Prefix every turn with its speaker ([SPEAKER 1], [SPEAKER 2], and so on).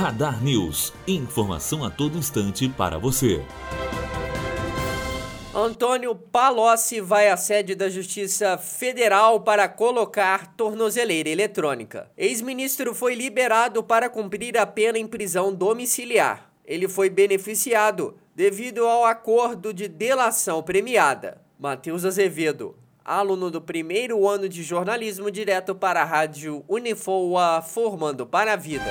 [SPEAKER 1] Radar News. Informação a todo instante para você.
[SPEAKER 2] Antônio Palocci vai à sede da Justiça Federal para colocar tornozeleira eletrônica. Ex-ministro foi liberado para cumprir a pena em prisão domiciliar. Ele foi beneficiado devido ao acordo de delação premiada. Matheus Azevedo, aluno do primeiro ano de jornalismo direto para a rádio Unifoa, formando para a vida.